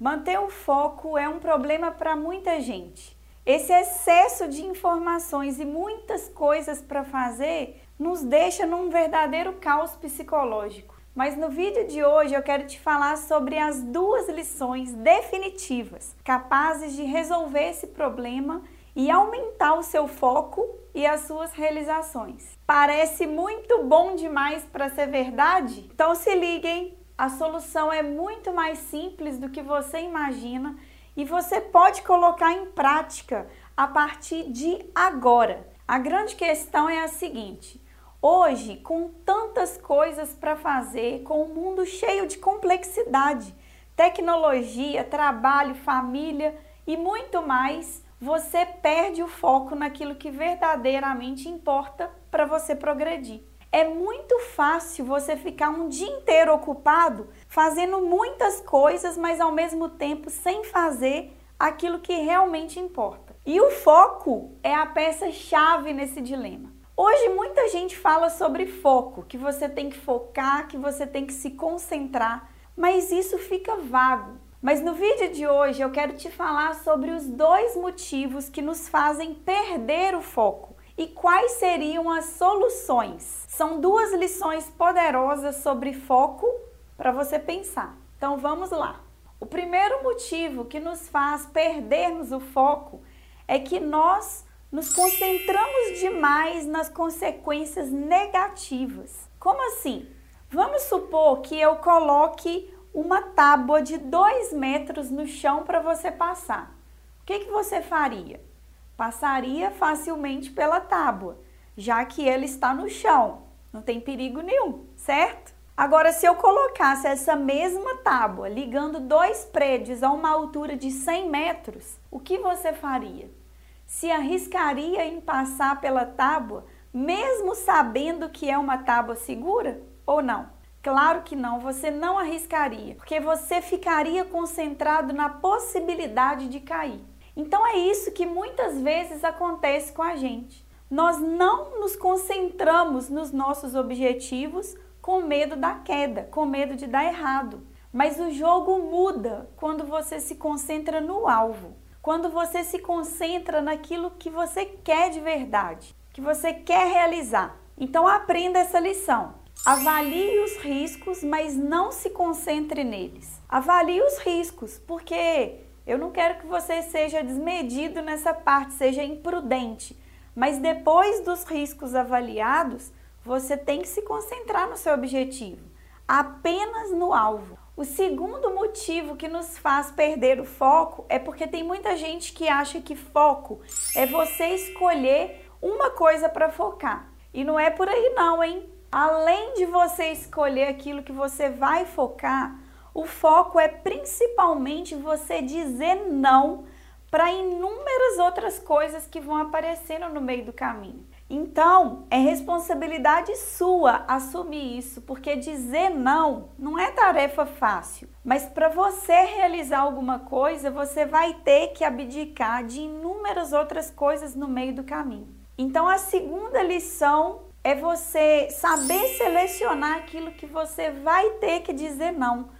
Manter o foco é um problema para muita gente. Esse excesso de informações e muitas coisas para fazer nos deixa num verdadeiro caos psicológico. Mas no vídeo de hoje eu quero te falar sobre as duas lições definitivas capazes de resolver esse problema e aumentar o seu foco e as suas realizações. Parece muito bom demais para ser verdade? Então se liguem, a solução é muito mais simples do que você imagina e você pode colocar em prática a partir de agora. A grande questão é a seguinte: hoje, com tantas coisas para fazer, com um mundo cheio de complexidade, tecnologia, trabalho, família e muito mais, você perde o foco naquilo que verdadeiramente importa para você progredir. É muito fácil você ficar um dia inteiro ocupado fazendo muitas coisas, mas ao mesmo tempo sem fazer aquilo que realmente importa. E o foco é a peça-chave nesse dilema. Hoje muita gente fala sobre foco, que você tem que focar, que você tem que se concentrar, mas isso fica vago. Mas no vídeo de hoje eu quero te falar sobre os dois motivos que nos fazem perder o foco e quais seriam as soluções. São duas lições poderosas sobre foco para você pensar. Então vamos lá. O primeiro motivo que nos faz perdermos o foco é que nós nos concentramos demais nas consequências negativas. Como assim? Vamos supor que eu coloque uma tábua de 2 metros no chão para você passar. O que, que você faria? Passaria facilmente pela tábua, já que ele está no chão, não tem perigo nenhum, certo? Agora, se eu colocasse essa mesma tábua ligando dois prédios a uma altura de 100 metros, o que você faria? Se arriscaria em passar pela tábua, mesmo sabendo que é uma tábua segura ou não? Claro que não, você não arriscaria, porque você ficaria concentrado na possibilidade de cair. Então é isso que muitas vezes acontece com a gente. Nós não nos concentramos nos nossos objetivos com medo da queda, com medo de dar errado. Mas o jogo muda quando você se concentra no alvo, quando você se concentra naquilo que você quer de verdade, que você quer realizar. Então aprenda essa lição. Avalie os riscos, mas não se concentre neles. Avalie os riscos, porque eu não quero que você seja desmedido nessa parte, seja imprudente. Mas depois dos riscos avaliados, você tem que se concentrar no seu objetivo, apenas no alvo. O segundo motivo que nos faz perder o foco é porque tem muita gente que acha que foco é você escolher uma coisa para focar. E não é por aí não, hein? Além de você escolher aquilo que você vai focar, o foco é principalmente você dizer não para inúmeras outras coisas que vão aparecendo no meio do caminho. Então, é responsabilidade sua assumir isso, porque dizer não não é tarefa fácil. Mas para você realizar alguma coisa, você vai ter que abdicar de inúmeras outras coisas no meio do caminho. Então, a segunda lição é você saber selecionar aquilo que você vai ter que dizer não